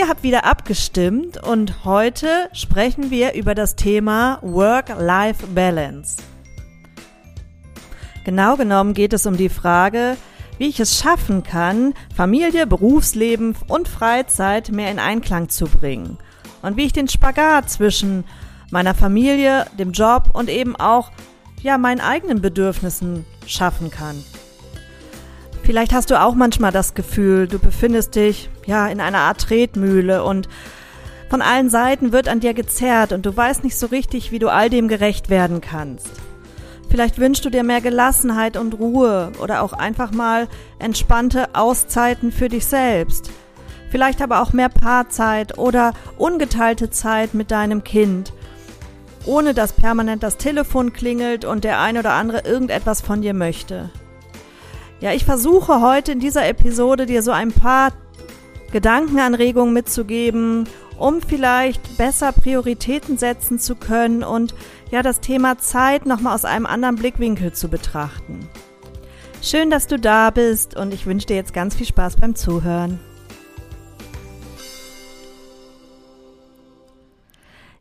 Ihr habt wieder abgestimmt und heute sprechen wir über das Thema Work-Life-Balance. Genau genommen geht es um die Frage, wie ich es schaffen kann, Familie, Berufsleben und Freizeit mehr in Einklang zu bringen und wie ich den Spagat zwischen meiner Familie, dem Job und eben auch ja meinen eigenen Bedürfnissen schaffen kann. Vielleicht hast du auch manchmal das Gefühl, du befindest dich ja in einer Art Tretmühle und von allen Seiten wird an dir gezerrt und du weißt nicht so richtig, wie du all dem gerecht werden kannst. Vielleicht wünschst du dir mehr Gelassenheit und Ruhe oder auch einfach mal entspannte Auszeiten für dich selbst. Vielleicht aber auch mehr Paarzeit oder ungeteilte Zeit mit deinem Kind, ohne dass permanent das Telefon klingelt und der ein oder andere irgendetwas von dir möchte. Ja, ich versuche heute in dieser Episode dir so ein paar Gedankenanregungen mitzugeben, um vielleicht besser Prioritäten setzen zu können und ja, das Thema Zeit nochmal aus einem anderen Blickwinkel zu betrachten. Schön, dass du da bist und ich wünsche dir jetzt ganz viel Spaß beim Zuhören.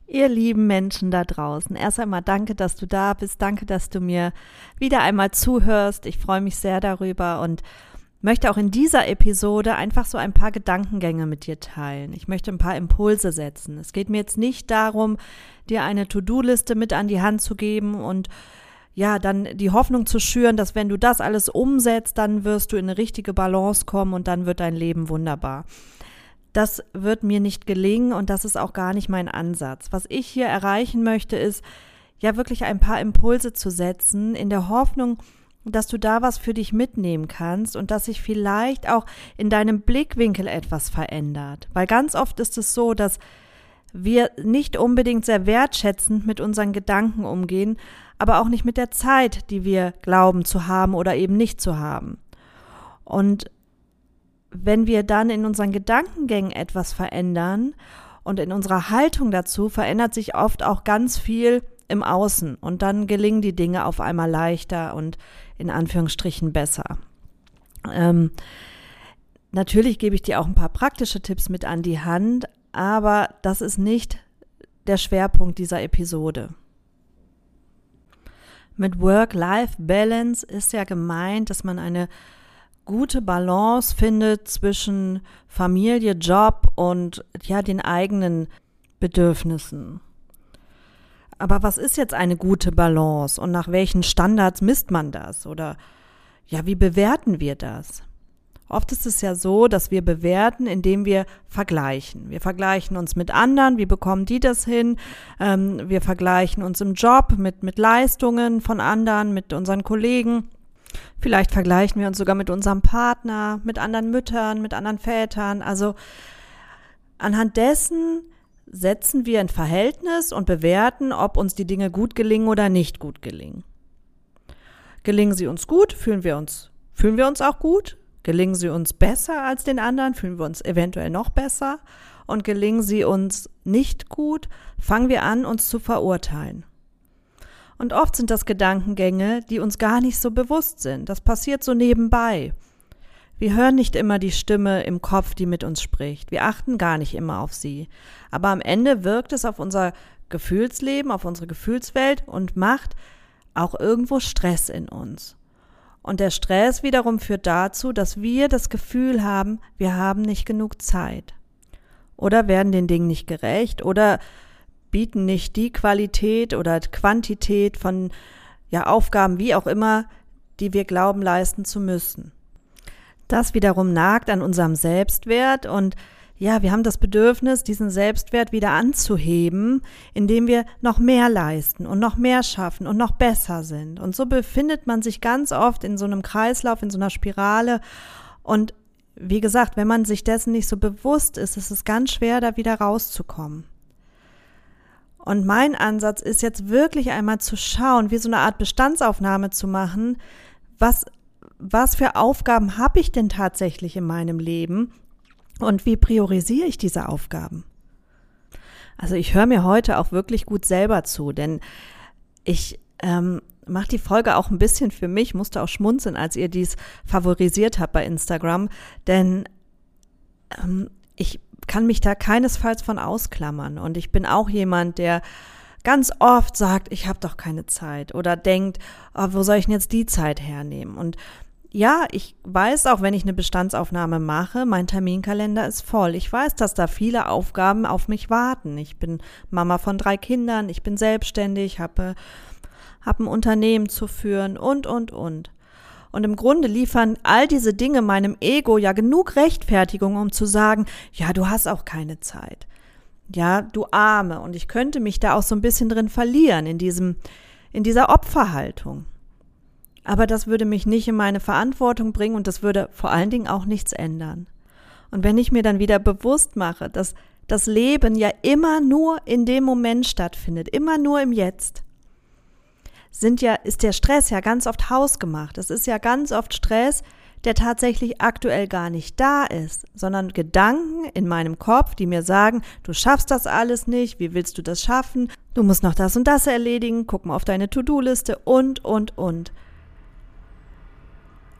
Ihr lieben Menschen da draußen, erst einmal danke, dass du da bist. Danke, dass du mir wieder einmal zuhörst. Ich freue mich sehr darüber und möchte auch in dieser Episode einfach so ein paar Gedankengänge mit dir teilen. Ich möchte ein paar Impulse setzen. Es geht mir jetzt nicht darum, dir eine To-Do-Liste mit an die Hand zu geben und ja, dann die Hoffnung zu schüren, dass wenn du das alles umsetzt, dann wirst du in eine richtige Balance kommen und dann wird dein Leben wunderbar. Das wird mir nicht gelingen und das ist auch gar nicht mein Ansatz. Was ich hier erreichen möchte, ist ja wirklich ein paar Impulse zu setzen, in der Hoffnung, dass du da was für dich mitnehmen kannst und dass sich vielleicht auch in deinem Blickwinkel etwas verändert. Weil ganz oft ist es so, dass wir nicht unbedingt sehr wertschätzend mit unseren Gedanken umgehen, aber auch nicht mit der Zeit, die wir glauben zu haben oder eben nicht zu haben. Und wenn wir dann in unseren Gedankengängen etwas verändern und in unserer Haltung dazu, verändert sich oft auch ganz viel im Außen und dann gelingen die Dinge auf einmal leichter und in Anführungsstrichen besser. Ähm, natürlich gebe ich dir auch ein paar praktische Tipps mit an die Hand, aber das ist nicht der Schwerpunkt dieser Episode. Mit Work-Life-Balance ist ja gemeint, dass man eine gute Balance findet zwischen Familie, Job und ja, den eigenen Bedürfnissen. Aber was ist jetzt eine gute Balance und nach welchen Standards misst man das? Oder ja, wie bewerten wir das? Oft ist es ja so, dass wir bewerten, indem wir vergleichen. Wir vergleichen uns mit anderen, wie bekommen die das hin? Ähm, wir vergleichen uns im Job mit, mit Leistungen von anderen, mit unseren Kollegen. Vielleicht vergleichen wir uns sogar mit unserem Partner, mit anderen Müttern, mit anderen Vätern. Also anhand dessen setzen wir ein Verhältnis und bewerten, ob uns die Dinge gut gelingen oder nicht gut gelingen. Gelingen sie uns gut, fühlen wir uns, fühlen wir uns auch gut. Gelingen sie uns besser als den anderen, fühlen wir uns eventuell noch besser. Und gelingen sie uns nicht gut, fangen wir an, uns zu verurteilen. Und oft sind das Gedankengänge, die uns gar nicht so bewusst sind. Das passiert so nebenbei. Wir hören nicht immer die Stimme im Kopf, die mit uns spricht. Wir achten gar nicht immer auf sie. Aber am Ende wirkt es auf unser Gefühlsleben, auf unsere Gefühlswelt und macht auch irgendwo Stress in uns. Und der Stress wiederum führt dazu, dass wir das Gefühl haben, wir haben nicht genug Zeit. Oder werden den Dingen nicht gerecht oder bieten nicht die Qualität oder Quantität von ja, Aufgaben, wie auch immer, die wir glauben leisten zu müssen. Das wiederum nagt an unserem Selbstwert und ja, wir haben das Bedürfnis, diesen Selbstwert wieder anzuheben, indem wir noch mehr leisten und noch mehr schaffen und noch besser sind. Und so befindet man sich ganz oft in so einem Kreislauf, in so einer Spirale. Und wie gesagt, wenn man sich dessen nicht so bewusst ist, ist es ganz schwer, da wieder rauszukommen. Und mein Ansatz ist jetzt wirklich einmal zu schauen, wie so eine Art Bestandsaufnahme zu machen, was, was für Aufgaben habe ich denn tatsächlich in meinem Leben und wie priorisiere ich diese Aufgaben. Also ich höre mir heute auch wirklich gut selber zu, denn ich ähm, mache die Folge auch ein bisschen für mich, musste auch schmunzeln, als ihr dies favorisiert habt bei Instagram, denn ähm, ich kann mich da keinesfalls von ausklammern und ich bin auch jemand, der ganz oft sagt, ich habe doch keine Zeit oder denkt, oh, wo soll ich denn jetzt die Zeit hernehmen? Und ja, ich weiß auch, wenn ich eine Bestandsaufnahme mache, mein Terminkalender ist voll. Ich weiß, dass da viele Aufgaben auf mich warten. Ich bin Mama von drei Kindern, ich bin selbstständig, habe hab ein Unternehmen zu führen und, und, und. Und im Grunde liefern all diese Dinge meinem Ego ja genug Rechtfertigung, um zu sagen, ja, du hast auch keine Zeit. Ja, du Arme. Und ich könnte mich da auch so ein bisschen drin verlieren, in diesem, in dieser Opferhaltung. Aber das würde mich nicht in meine Verantwortung bringen und das würde vor allen Dingen auch nichts ändern. Und wenn ich mir dann wieder bewusst mache, dass das Leben ja immer nur in dem Moment stattfindet, immer nur im Jetzt, sind ja, ist der Stress ja ganz oft hausgemacht. Es ist ja ganz oft Stress, der tatsächlich aktuell gar nicht da ist, sondern Gedanken in meinem Kopf, die mir sagen, du schaffst das alles nicht, wie willst du das schaffen, du musst noch das und das erledigen, guck mal auf deine To-Do-Liste und, und, und.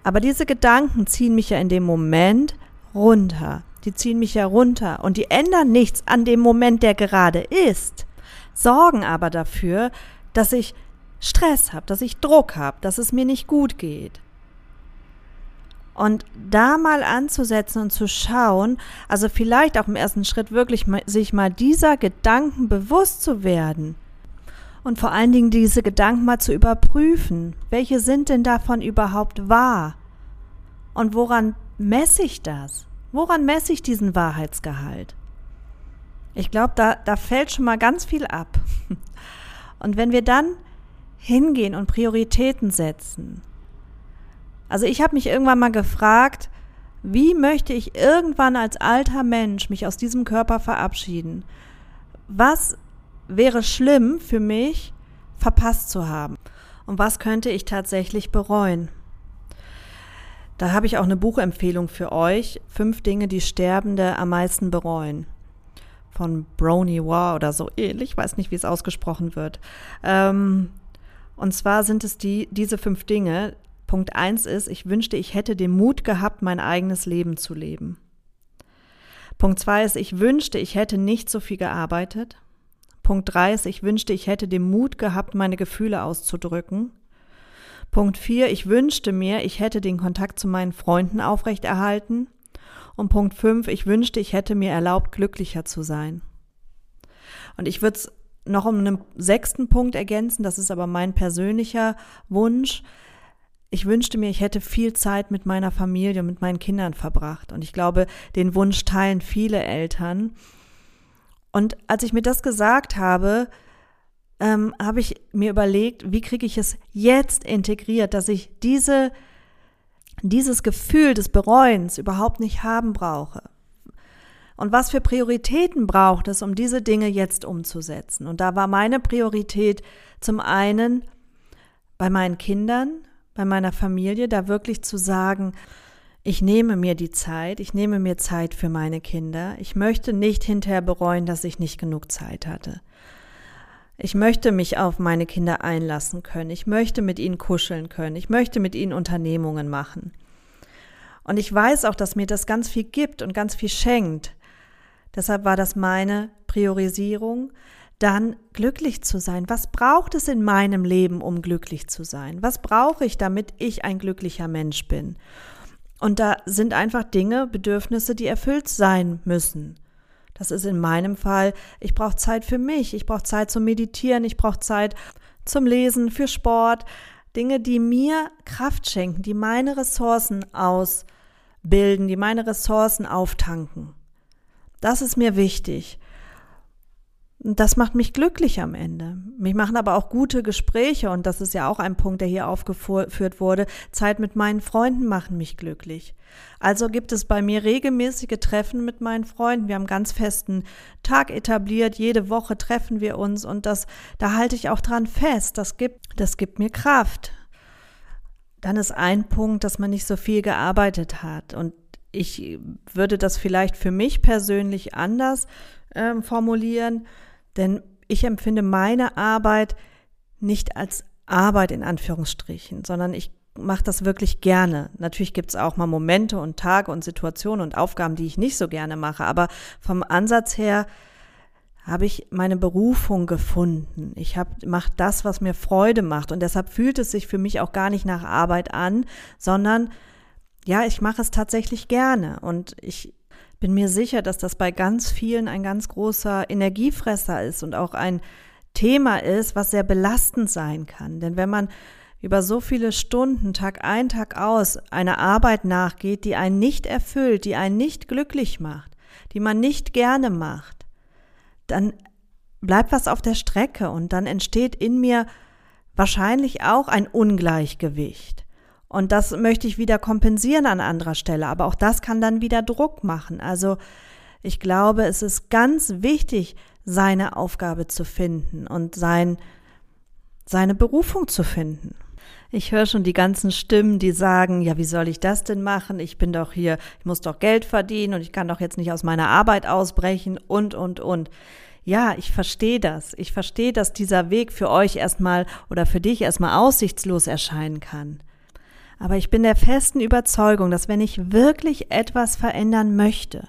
Aber diese Gedanken ziehen mich ja in dem Moment runter. Die ziehen mich ja runter und die ändern nichts an dem Moment, der gerade ist, sorgen aber dafür, dass ich Stress habe, dass ich Druck habe, dass es mir nicht gut geht. Und da mal anzusetzen und zu schauen, also vielleicht auch im ersten Schritt wirklich mal, sich mal dieser Gedanken bewusst zu werden. Und vor allen Dingen diese Gedanken mal zu überprüfen. Welche sind denn davon überhaupt wahr? Und woran messe ich das? Woran messe ich diesen Wahrheitsgehalt? Ich glaube, da, da fällt schon mal ganz viel ab. Und wenn wir dann hingehen und Prioritäten setzen. Also ich habe mich irgendwann mal gefragt, wie möchte ich irgendwann als alter Mensch mich aus diesem Körper verabschieden? Was wäre schlimm für mich, verpasst zu haben? Und was könnte ich tatsächlich bereuen? Da habe ich auch eine Buchempfehlung für euch. Fünf Dinge, die Sterbende am meisten bereuen. Von Brony War oder so ähnlich. Ich weiß nicht, wie es ausgesprochen wird. Ähm, und zwar sind es die, diese fünf Dinge. Punkt eins ist, ich wünschte, ich hätte den Mut gehabt, mein eigenes Leben zu leben. Punkt zwei ist, ich wünschte, ich hätte nicht so viel gearbeitet. Punkt drei ist, ich wünschte, ich hätte den Mut gehabt, meine Gefühle auszudrücken. Punkt vier, ich wünschte mir, ich hätte den Kontakt zu meinen Freunden aufrechterhalten. Und Punkt fünf, ich wünschte, ich hätte mir erlaubt, glücklicher zu sein. Und ich würde es noch um einen sechsten Punkt ergänzen, das ist aber mein persönlicher Wunsch. Ich wünschte mir, ich hätte viel Zeit mit meiner Familie und mit meinen Kindern verbracht. Und ich glaube, den Wunsch teilen viele Eltern. Und als ich mir das gesagt habe, ähm, habe ich mir überlegt, wie kriege ich es jetzt integriert, dass ich diese, dieses Gefühl des Bereuens überhaupt nicht haben brauche und was für Prioritäten braucht es, um diese Dinge jetzt umzusetzen. Und da war meine Priorität zum einen bei meinen Kindern, bei meiner Familie, da wirklich zu sagen, ich nehme mir die Zeit, ich nehme mir Zeit für meine Kinder. Ich möchte nicht hinterher bereuen, dass ich nicht genug Zeit hatte. Ich möchte mich auf meine Kinder einlassen können. Ich möchte mit ihnen kuscheln können. Ich möchte mit ihnen Unternehmungen machen. Und ich weiß auch, dass mir das ganz viel gibt und ganz viel schenkt. Deshalb war das meine Priorisierung, dann glücklich zu sein. Was braucht es in meinem Leben, um glücklich zu sein? Was brauche ich, damit ich ein glücklicher Mensch bin? Und da sind einfach Dinge, Bedürfnisse, die erfüllt sein müssen. Das ist in meinem Fall, ich brauche Zeit für mich, ich brauche Zeit zum Meditieren, ich brauche Zeit zum Lesen, für Sport, Dinge, die mir Kraft schenken, die meine Ressourcen ausbilden, die meine Ressourcen auftanken. Das ist mir wichtig. Das macht mich glücklich am Ende. Mich machen aber auch gute Gespräche und das ist ja auch ein Punkt, der hier aufgeführt wurde. Zeit mit meinen Freunden machen mich glücklich. Also gibt es bei mir regelmäßige Treffen mit meinen Freunden. Wir haben ganz festen Tag etabliert. Jede Woche treffen wir uns und das, da halte ich auch dran fest. Das gibt, das gibt mir Kraft. Dann ist ein Punkt, dass man nicht so viel gearbeitet hat und ich würde das vielleicht für mich persönlich anders ähm, formulieren. Denn ich empfinde meine Arbeit nicht als Arbeit in Anführungsstrichen, sondern ich mache das wirklich gerne. Natürlich gibt es auch mal Momente und Tage und Situationen und Aufgaben, die ich nicht so gerne mache, aber vom Ansatz her habe ich meine Berufung gefunden. Ich mache das, was mir Freude macht und deshalb fühlt es sich für mich auch gar nicht nach Arbeit an, sondern ja, ich mache es tatsächlich gerne und ich bin mir sicher, dass das bei ganz vielen ein ganz großer Energiefresser ist und auch ein Thema ist, was sehr belastend sein kann. Denn wenn man über so viele Stunden, Tag ein, Tag aus, einer Arbeit nachgeht, die einen nicht erfüllt, die einen nicht glücklich macht, die man nicht gerne macht, dann bleibt was auf der Strecke und dann entsteht in mir wahrscheinlich auch ein Ungleichgewicht. Und das möchte ich wieder kompensieren an anderer Stelle. Aber auch das kann dann wieder Druck machen. Also ich glaube, es ist ganz wichtig, seine Aufgabe zu finden und sein, seine Berufung zu finden. Ich höre schon die ganzen Stimmen, die sagen, ja, wie soll ich das denn machen? Ich bin doch hier, ich muss doch Geld verdienen und ich kann doch jetzt nicht aus meiner Arbeit ausbrechen und, und, und. Ja, ich verstehe das. Ich verstehe, dass dieser Weg für euch erstmal oder für dich erstmal aussichtslos erscheinen kann. Aber ich bin der festen Überzeugung, dass wenn ich wirklich etwas verändern möchte,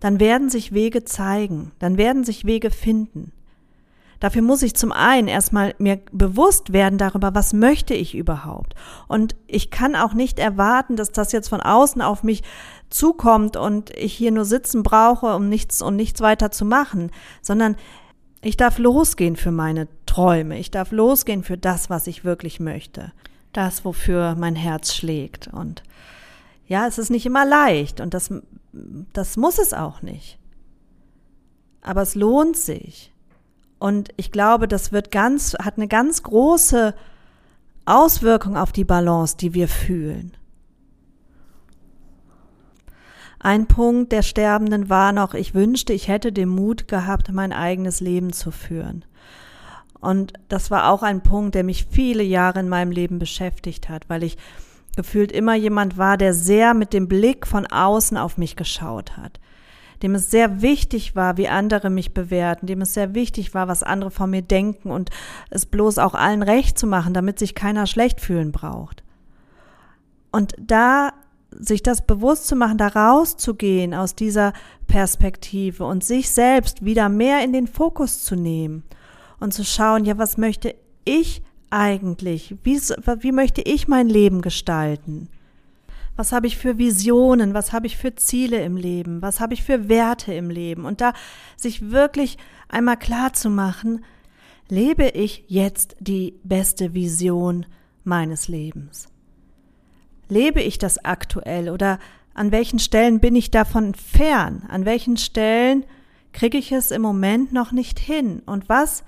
dann werden sich Wege zeigen, dann werden sich Wege finden. Dafür muss ich zum einen erstmal mir bewusst werden darüber, was möchte ich überhaupt. Und ich kann auch nicht erwarten, dass das jetzt von außen auf mich zukommt und ich hier nur sitzen brauche, um nichts und nichts weiter zu machen, sondern ich darf losgehen für meine Träume. Ich darf losgehen für das, was ich wirklich möchte das, wofür mein Herz schlägt. Und ja, es ist nicht immer leicht und das, das muss es auch nicht. Aber es lohnt sich. Und ich glaube, das wird ganz, hat eine ganz große Auswirkung auf die Balance, die wir fühlen. Ein Punkt der Sterbenden war noch, ich wünschte, ich hätte den Mut gehabt, mein eigenes Leben zu führen. Und das war auch ein Punkt, der mich viele Jahre in meinem Leben beschäftigt hat, weil ich gefühlt immer jemand war, der sehr mit dem Blick von außen auf mich geschaut hat, dem es sehr wichtig war, wie andere mich bewerten, dem es sehr wichtig war, was andere von mir denken und es bloß auch allen recht zu machen, damit sich keiner schlecht fühlen braucht. Und da sich das bewusst zu machen, da rauszugehen aus dieser Perspektive und sich selbst wieder mehr in den Fokus zu nehmen und zu schauen, ja, was möchte ich eigentlich? Wie, wie möchte ich mein Leben gestalten? Was habe ich für Visionen? Was habe ich für Ziele im Leben? Was habe ich für Werte im Leben? Und da sich wirklich einmal klar zu machen, lebe ich jetzt die beste Vision meines Lebens? Lebe ich das aktuell oder an welchen Stellen bin ich davon fern? An welchen Stellen kriege ich es im Moment noch nicht hin? Und was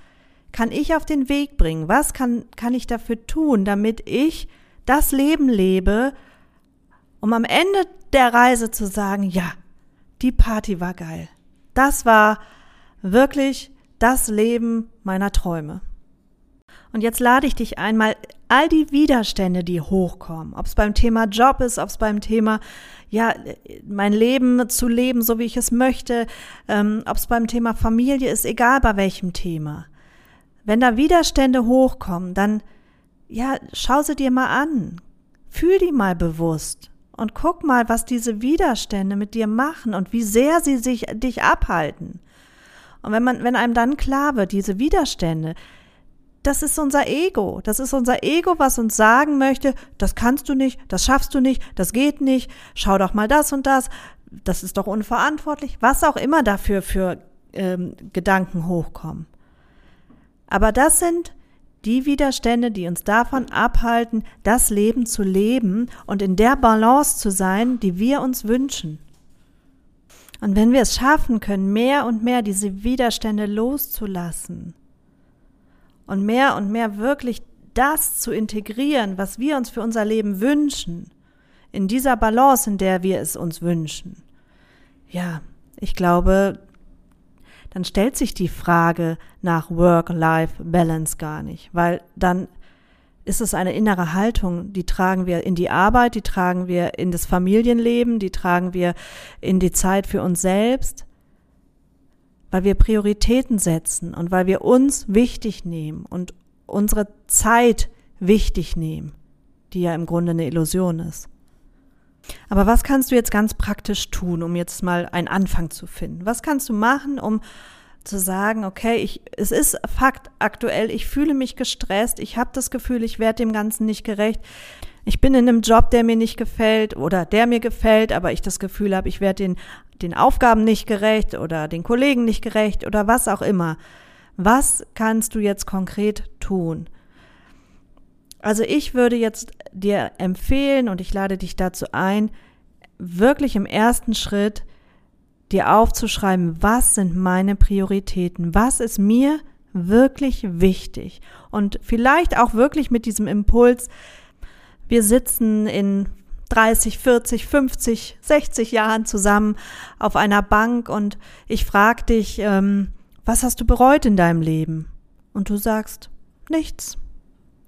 kann ich auf den Weg bringen? Was kann, kann ich dafür tun, damit ich das Leben lebe, um am Ende der Reise zu sagen, ja, die Party war geil. Das war wirklich das Leben meiner Träume. Und jetzt lade ich dich einmal all die Widerstände, die hochkommen, ob es beim Thema Job ist, ob es beim Thema, ja, mein Leben zu leben, so wie ich es möchte, ähm, ob es beim Thema Familie ist, egal bei welchem Thema. Wenn da Widerstände hochkommen, dann ja, schau sie dir mal an. Fühl die mal bewusst und guck mal, was diese Widerstände mit dir machen und wie sehr sie sich dich abhalten. Und wenn man wenn einem dann klar wird, diese Widerstände, das ist unser Ego. Das ist unser Ego, was uns sagen möchte, das kannst du nicht, das schaffst du nicht, das geht nicht, schau doch mal das und das, das ist doch unverantwortlich, was auch immer dafür für ähm, Gedanken hochkommen. Aber das sind die Widerstände, die uns davon abhalten, das Leben zu leben und in der Balance zu sein, die wir uns wünschen. Und wenn wir es schaffen können, mehr und mehr diese Widerstände loszulassen und mehr und mehr wirklich das zu integrieren, was wir uns für unser Leben wünschen, in dieser Balance, in der wir es uns wünschen, ja, ich glaube, dann stellt sich die Frage nach Work-Life-Balance gar nicht, weil dann ist es eine innere Haltung, die tragen wir in die Arbeit, die tragen wir in das Familienleben, die tragen wir in die Zeit für uns selbst, weil wir Prioritäten setzen und weil wir uns wichtig nehmen und unsere Zeit wichtig nehmen, die ja im Grunde eine Illusion ist. Aber was kannst du jetzt ganz praktisch tun, um jetzt mal einen Anfang zu finden? Was kannst du machen, um zu sagen, okay, ich, es ist Fakt aktuell, ich fühle mich gestresst, ich habe das Gefühl, ich werde dem Ganzen nicht gerecht. Ich bin in einem Job, der mir nicht gefällt oder der mir gefällt, aber ich das Gefühl habe, ich werde den, den Aufgaben nicht gerecht oder den Kollegen nicht gerecht oder was auch immer. Was kannst du jetzt konkret tun? Also ich würde jetzt dir empfehlen und ich lade dich dazu ein, wirklich im ersten Schritt dir aufzuschreiben, was sind meine Prioritäten, was ist mir wirklich wichtig und vielleicht auch wirklich mit diesem Impuls, wir sitzen in 30, 40, 50, 60 Jahren zusammen auf einer Bank und ich frage dich, ähm, was hast du bereut in deinem Leben? Und du sagst, nichts.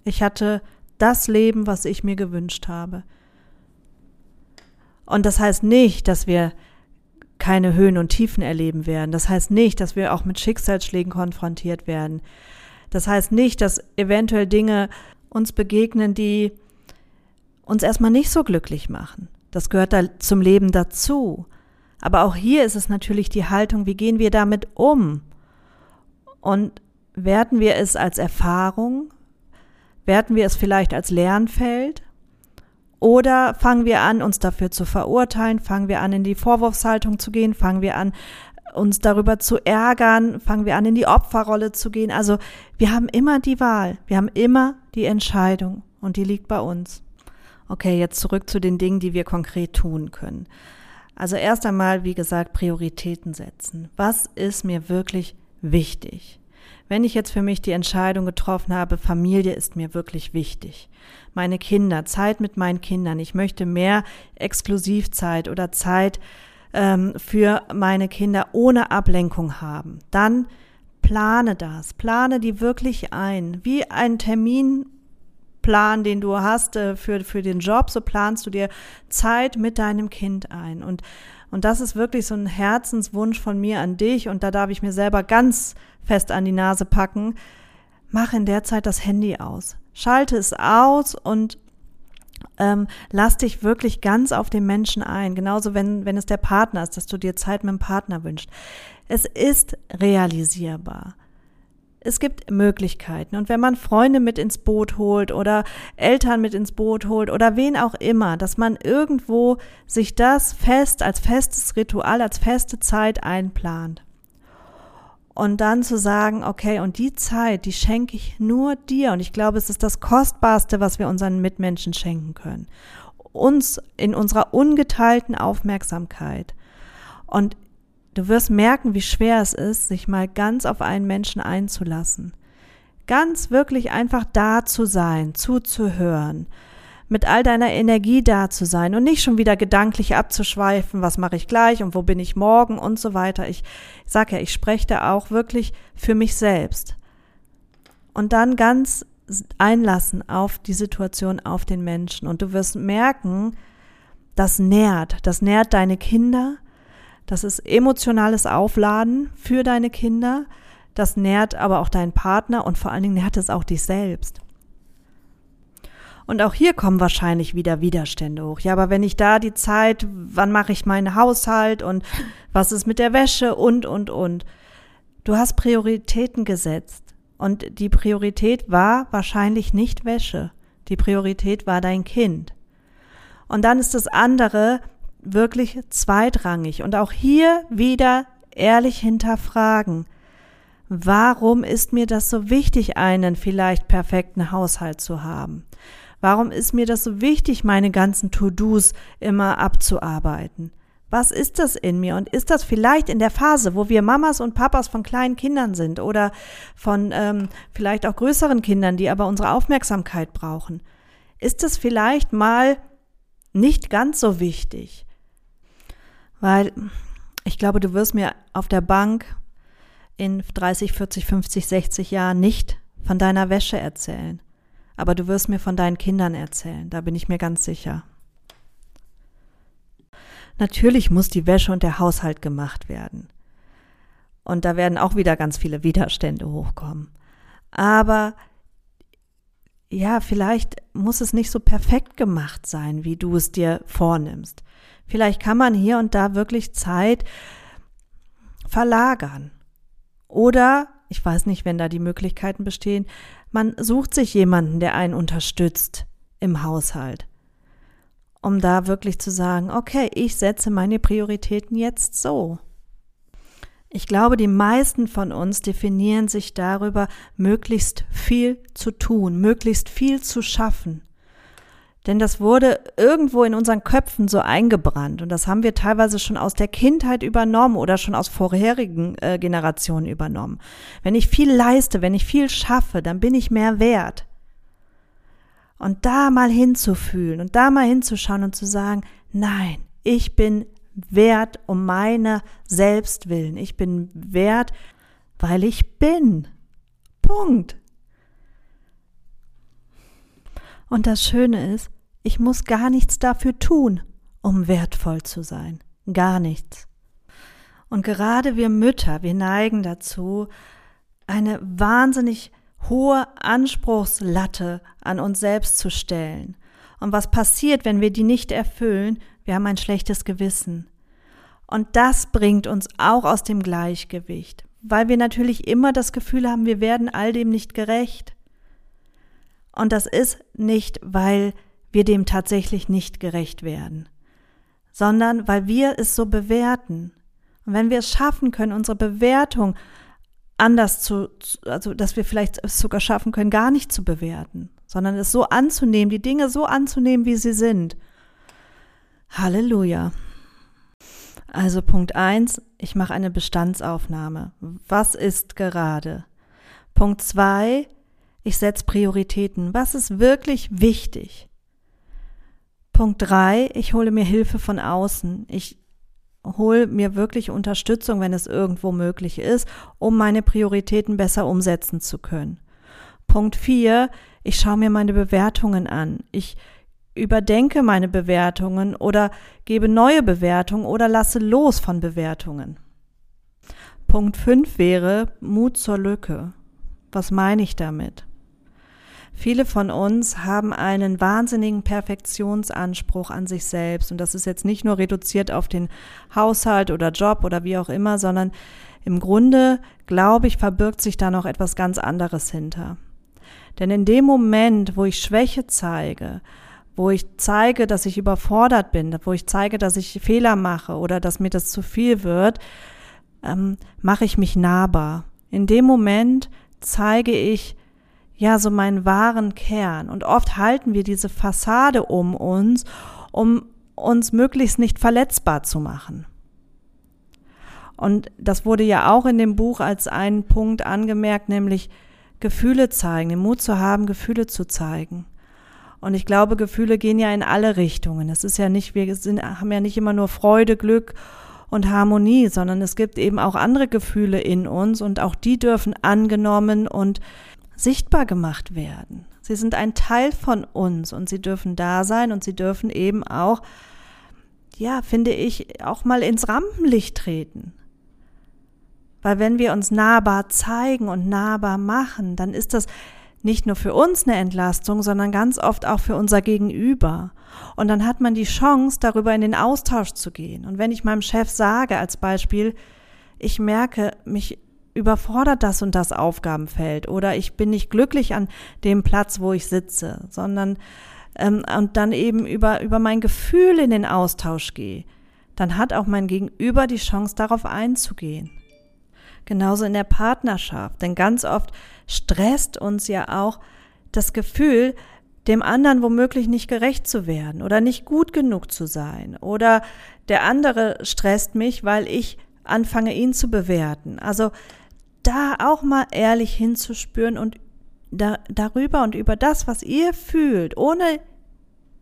Ich hatte das Leben, was ich mir gewünscht habe. Und das heißt nicht, dass wir keine Höhen und Tiefen erleben werden. Das heißt nicht, dass wir auch mit Schicksalsschlägen konfrontiert werden. Das heißt nicht, dass eventuell Dinge uns begegnen, die uns erstmal nicht so glücklich machen. Das gehört da zum Leben dazu. Aber auch hier ist es natürlich die Haltung, wie gehen wir damit um? Und werten wir es als Erfahrung? Werten wir es vielleicht als Lernfeld? Oder fangen wir an, uns dafür zu verurteilen? Fangen wir an, in die Vorwurfshaltung zu gehen? Fangen wir an, uns darüber zu ärgern? Fangen wir an, in die Opferrolle zu gehen? Also wir haben immer die Wahl. Wir haben immer die Entscheidung. Und die liegt bei uns. Okay, jetzt zurück zu den Dingen, die wir konkret tun können. Also erst einmal, wie gesagt, Prioritäten setzen. Was ist mir wirklich wichtig? Wenn ich jetzt für mich die Entscheidung getroffen habe, Familie ist mir wirklich wichtig. Meine Kinder, Zeit mit meinen Kindern. Ich möchte mehr Exklusivzeit oder Zeit ähm, für meine Kinder ohne Ablenkung haben. Dann plane das. Plane die wirklich ein. Wie ein Terminplan, den du hast äh, für, für den Job, so planst du dir Zeit mit deinem Kind ein. Und und das ist wirklich so ein Herzenswunsch von mir an dich und da darf ich mir selber ganz fest an die Nase packen. Mach in der Zeit das Handy aus. Schalte es aus und ähm, lass dich wirklich ganz auf den Menschen ein. Genauso, wenn, wenn es der Partner ist, dass du dir Zeit mit dem Partner wünschst. Es ist realisierbar es gibt Möglichkeiten. Und wenn man Freunde mit ins Boot holt oder Eltern mit ins Boot holt oder wen auch immer, dass man irgendwo sich das fest als festes Ritual, als feste Zeit einplant. Und dann zu sagen, okay, und die Zeit, die schenke ich nur dir. Und ich glaube, es ist das Kostbarste, was wir unseren Mitmenschen schenken können. Uns in unserer ungeteilten Aufmerksamkeit. Und Du wirst merken, wie schwer es ist, sich mal ganz auf einen Menschen einzulassen. Ganz wirklich einfach da zu sein, zuzuhören, mit all deiner Energie da zu sein und nicht schon wieder gedanklich abzuschweifen, was mache ich gleich und wo bin ich morgen und so weiter. Ich sag ja, ich spreche da auch wirklich für mich selbst. Und dann ganz einlassen auf die Situation, auf den Menschen. Und du wirst merken, das nährt, das nährt deine Kinder, das ist emotionales Aufladen für deine Kinder. Das nährt aber auch deinen Partner und vor allen Dingen nährt es auch dich selbst. Und auch hier kommen wahrscheinlich wieder Widerstände hoch. Ja, aber wenn ich da die Zeit, wann mache ich meinen Haushalt und was ist mit der Wäsche und, und, und. Du hast Prioritäten gesetzt. Und die Priorität war wahrscheinlich nicht Wäsche. Die Priorität war dein Kind. Und dann ist das andere, wirklich zweitrangig. Und auch hier wieder ehrlich hinterfragen. Warum ist mir das so wichtig, einen vielleicht perfekten Haushalt zu haben? Warum ist mir das so wichtig, meine ganzen To-Dos immer abzuarbeiten? Was ist das in mir? Und ist das vielleicht in der Phase, wo wir Mamas und Papas von kleinen Kindern sind oder von ähm, vielleicht auch größeren Kindern, die aber unsere Aufmerksamkeit brauchen? Ist das vielleicht mal nicht ganz so wichtig? Weil ich glaube, du wirst mir auf der Bank in 30, 40, 50, 60 Jahren nicht von deiner Wäsche erzählen. Aber du wirst mir von deinen Kindern erzählen, da bin ich mir ganz sicher. Natürlich muss die Wäsche und der Haushalt gemacht werden. Und da werden auch wieder ganz viele Widerstände hochkommen. Aber ja, vielleicht muss es nicht so perfekt gemacht sein, wie du es dir vornimmst. Vielleicht kann man hier und da wirklich Zeit verlagern. Oder, ich weiß nicht, wenn da die Möglichkeiten bestehen, man sucht sich jemanden, der einen unterstützt im Haushalt um da wirklich zu sagen, okay, ich setze meine Prioritäten jetzt so. Ich glaube, die meisten von uns definieren sich darüber, möglichst viel zu tun, möglichst viel zu schaffen. Denn das wurde irgendwo in unseren Köpfen so eingebrannt und das haben wir teilweise schon aus der Kindheit übernommen oder schon aus vorherigen äh, Generationen übernommen. Wenn ich viel leiste, wenn ich viel schaffe, dann bin ich mehr wert. Und da mal hinzufühlen und da mal hinzuschauen und zu sagen, nein, ich bin wert um meine selbst willen. Ich bin wert, weil ich bin. Punkt. Und das Schöne ist, ich muss gar nichts dafür tun, um wertvoll zu sein. Gar nichts. Und gerade wir Mütter, wir neigen dazu, eine wahnsinnig hohe Anspruchslatte an uns selbst zu stellen. Und was passiert, wenn wir die nicht erfüllen? Wir haben ein schlechtes Gewissen. Und das bringt uns auch aus dem Gleichgewicht, weil wir natürlich immer das Gefühl haben, wir werden all dem nicht gerecht. Und das ist nicht, weil wir dem tatsächlich nicht gerecht werden, sondern weil wir es so bewerten. Und wenn wir es schaffen können, unsere Bewertung anders zu, also dass wir vielleicht es sogar schaffen können, gar nicht zu bewerten, sondern es so anzunehmen, die Dinge so anzunehmen, wie sie sind. Halleluja. Also Punkt eins: ich mache eine Bestandsaufnahme. Was ist gerade? Punkt zwei: ich setze Prioritäten. Was ist wirklich wichtig? Punkt drei: ich hole mir Hilfe von außen. Ich hol mir wirklich Unterstützung, wenn es irgendwo möglich ist, um meine Prioritäten besser umsetzen zu können. Punkt vier, ich schaue mir meine Bewertungen an. Ich überdenke meine Bewertungen oder gebe neue Bewertungen oder lasse los von Bewertungen. Punkt fünf wäre Mut zur Lücke. Was meine ich damit? Viele von uns haben einen wahnsinnigen Perfektionsanspruch an sich selbst. Und das ist jetzt nicht nur reduziert auf den Haushalt oder Job oder wie auch immer, sondern im Grunde, glaube ich, verbirgt sich da noch etwas ganz anderes hinter. Denn in dem Moment, wo ich Schwäche zeige, wo ich zeige, dass ich überfordert bin, wo ich zeige, dass ich Fehler mache oder dass mir das zu viel wird, ähm, mache ich mich nahbar. In dem Moment zeige ich, ja so meinen wahren Kern. Und oft halten wir diese Fassade um uns, um uns möglichst nicht verletzbar zu machen. Und das wurde ja auch in dem Buch als ein Punkt angemerkt, nämlich Gefühle zeigen, den Mut zu haben, Gefühle zu zeigen. Und ich glaube, Gefühle gehen ja in alle Richtungen. Es ist ja nicht, wir sind, haben ja nicht immer nur Freude, Glück und Harmonie, sondern es gibt eben auch andere Gefühle in uns und auch die dürfen angenommen und sichtbar gemacht werden. Sie sind ein Teil von uns und sie dürfen da sein und sie dürfen eben auch, ja, finde ich, auch mal ins Rampenlicht treten. Weil wenn wir uns nahbar zeigen und nahbar machen, dann ist das nicht nur für uns eine Entlastung, sondern ganz oft auch für unser Gegenüber. Und dann hat man die Chance, darüber in den Austausch zu gehen. Und wenn ich meinem Chef sage, als Beispiel, ich merke, mich überfordert das und das Aufgabenfeld oder ich bin nicht glücklich an dem Platz, wo ich sitze, sondern ähm, und dann eben über, über mein Gefühl in den Austausch gehe, dann hat auch mein Gegenüber die Chance, darauf einzugehen. Genauso in der Partnerschaft, denn ganz oft stresst uns ja auch das Gefühl, dem anderen womöglich nicht gerecht zu werden oder nicht gut genug zu sein oder der andere stresst mich, weil ich anfange, ihn zu bewerten. Also da auch mal ehrlich hinzuspüren und da, darüber und über das, was ihr fühlt, ohne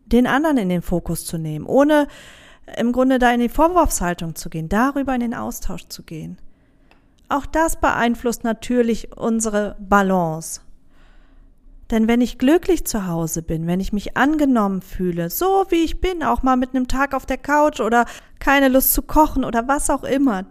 den anderen in den Fokus zu nehmen, ohne im Grunde da in die Vorwurfshaltung zu gehen, darüber in den Austausch zu gehen. Auch das beeinflusst natürlich unsere Balance. Denn wenn ich glücklich zu Hause bin, wenn ich mich angenommen fühle, so wie ich bin, auch mal mit einem Tag auf der Couch oder keine Lust zu kochen oder was auch immer,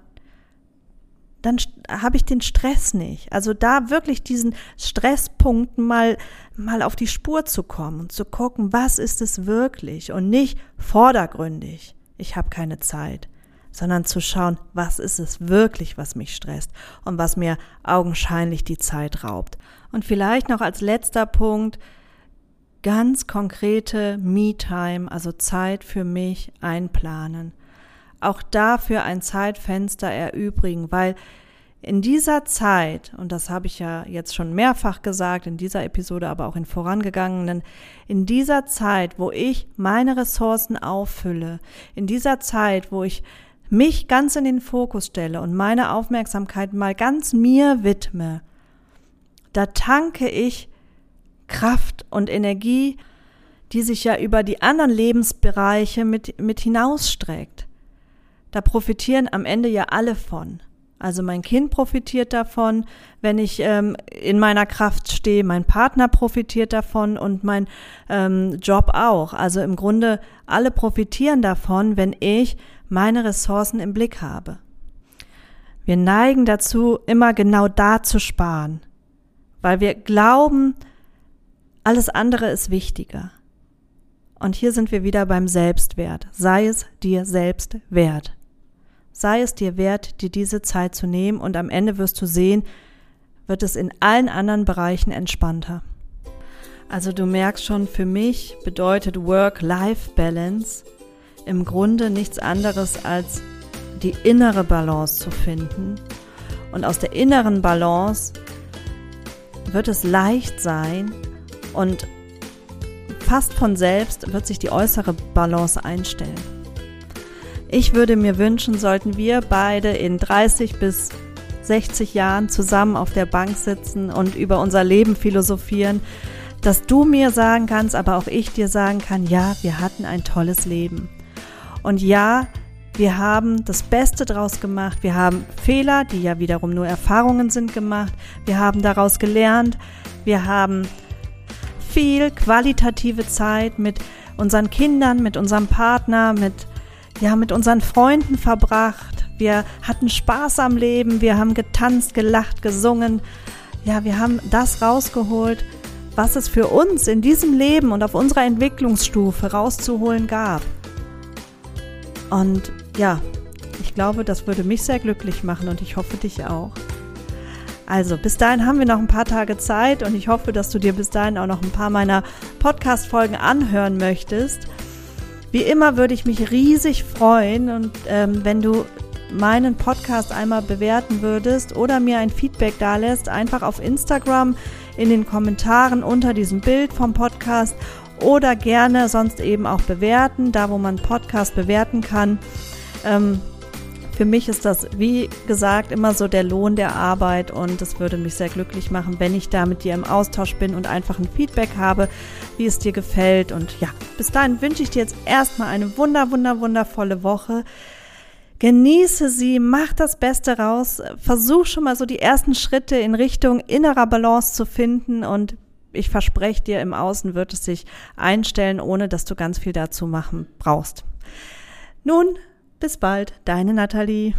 dann habe ich den Stress nicht. Also da wirklich diesen Stresspunkten mal, mal auf die Spur zu kommen und zu gucken, was ist es wirklich und nicht vordergründig. Ich habe keine Zeit, sondern zu schauen, was ist es wirklich, was mich stresst und was mir augenscheinlich die Zeit raubt. Und vielleicht noch als letzter Punkt, ganz konkrete Me-Time, also Zeit für mich einplanen. Auch dafür ein Zeitfenster erübrigen, weil in dieser Zeit, und das habe ich ja jetzt schon mehrfach gesagt, in dieser Episode, aber auch in vorangegangenen, in dieser Zeit, wo ich meine Ressourcen auffülle, in dieser Zeit, wo ich mich ganz in den Fokus stelle und meine Aufmerksamkeit mal ganz mir widme, da tanke ich Kraft und Energie, die sich ja über die anderen Lebensbereiche mit, mit hinausstreckt. Da profitieren am Ende ja alle von. Also mein Kind profitiert davon, wenn ich ähm, in meiner Kraft stehe, mein Partner profitiert davon und mein ähm, Job auch. Also im Grunde alle profitieren davon, wenn ich meine Ressourcen im Blick habe. Wir neigen dazu, immer genau da zu sparen weil wir glauben, alles andere ist wichtiger. Und hier sind wir wieder beim Selbstwert. Sei es dir selbst wert. Sei es dir wert, dir diese Zeit zu nehmen und am Ende wirst du sehen, wird es in allen anderen Bereichen entspannter. Also du merkst schon, für mich bedeutet Work-Life-Balance im Grunde nichts anderes als die innere Balance zu finden und aus der inneren Balance wird es leicht sein und fast von selbst wird sich die äußere Balance einstellen. Ich würde mir wünschen, sollten wir beide in 30 bis 60 Jahren zusammen auf der Bank sitzen und über unser Leben philosophieren, dass du mir sagen kannst, aber auch ich dir sagen kann, ja, wir hatten ein tolles Leben. Und ja, wir haben das Beste draus gemacht. Wir haben Fehler, die ja wiederum nur Erfahrungen sind, gemacht. Wir haben daraus gelernt. Wir haben viel qualitative Zeit mit unseren Kindern, mit unserem Partner, mit, ja, mit unseren Freunden verbracht. Wir hatten Spaß am Leben. Wir haben getanzt, gelacht, gesungen. Ja, wir haben das rausgeholt, was es für uns in diesem Leben und auf unserer Entwicklungsstufe rauszuholen gab. Und ja, ich glaube, das würde mich sehr glücklich machen und ich hoffe dich auch. Also, bis dahin haben wir noch ein paar Tage Zeit und ich hoffe, dass du dir bis dahin auch noch ein paar meiner Podcast-Folgen anhören möchtest. Wie immer würde ich mich riesig freuen und ähm, wenn du meinen Podcast einmal bewerten würdest oder mir ein Feedback da lässt, einfach auf Instagram in den Kommentaren unter diesem Bild vom Podcast oder gerne sonst eben auch bewerten, da wo man Podcast bewerten kann. Ähm, für mich ist das, wie gesagt, immer so der Lohn der Arbeit und es würde mich sehr glücklich machen, wenn ich da mit dir im Austausch bin und einfach ein Feedback habe, wie es dir gefällt. Und ja, bis dahin wünsche ich dir jetzt erstmal eine wunder, wunder, wundervolle Woche. Genieße sie, mach das Beste raus, versuch schon mal so die ersten Schritte in Richtung innerer Balance zu finden und ich verspreche dir, im Außen wird es sich einstellen, ohne dass du ganz viel dazu machen brauchst. Nun, bis bald, deine Nathalie.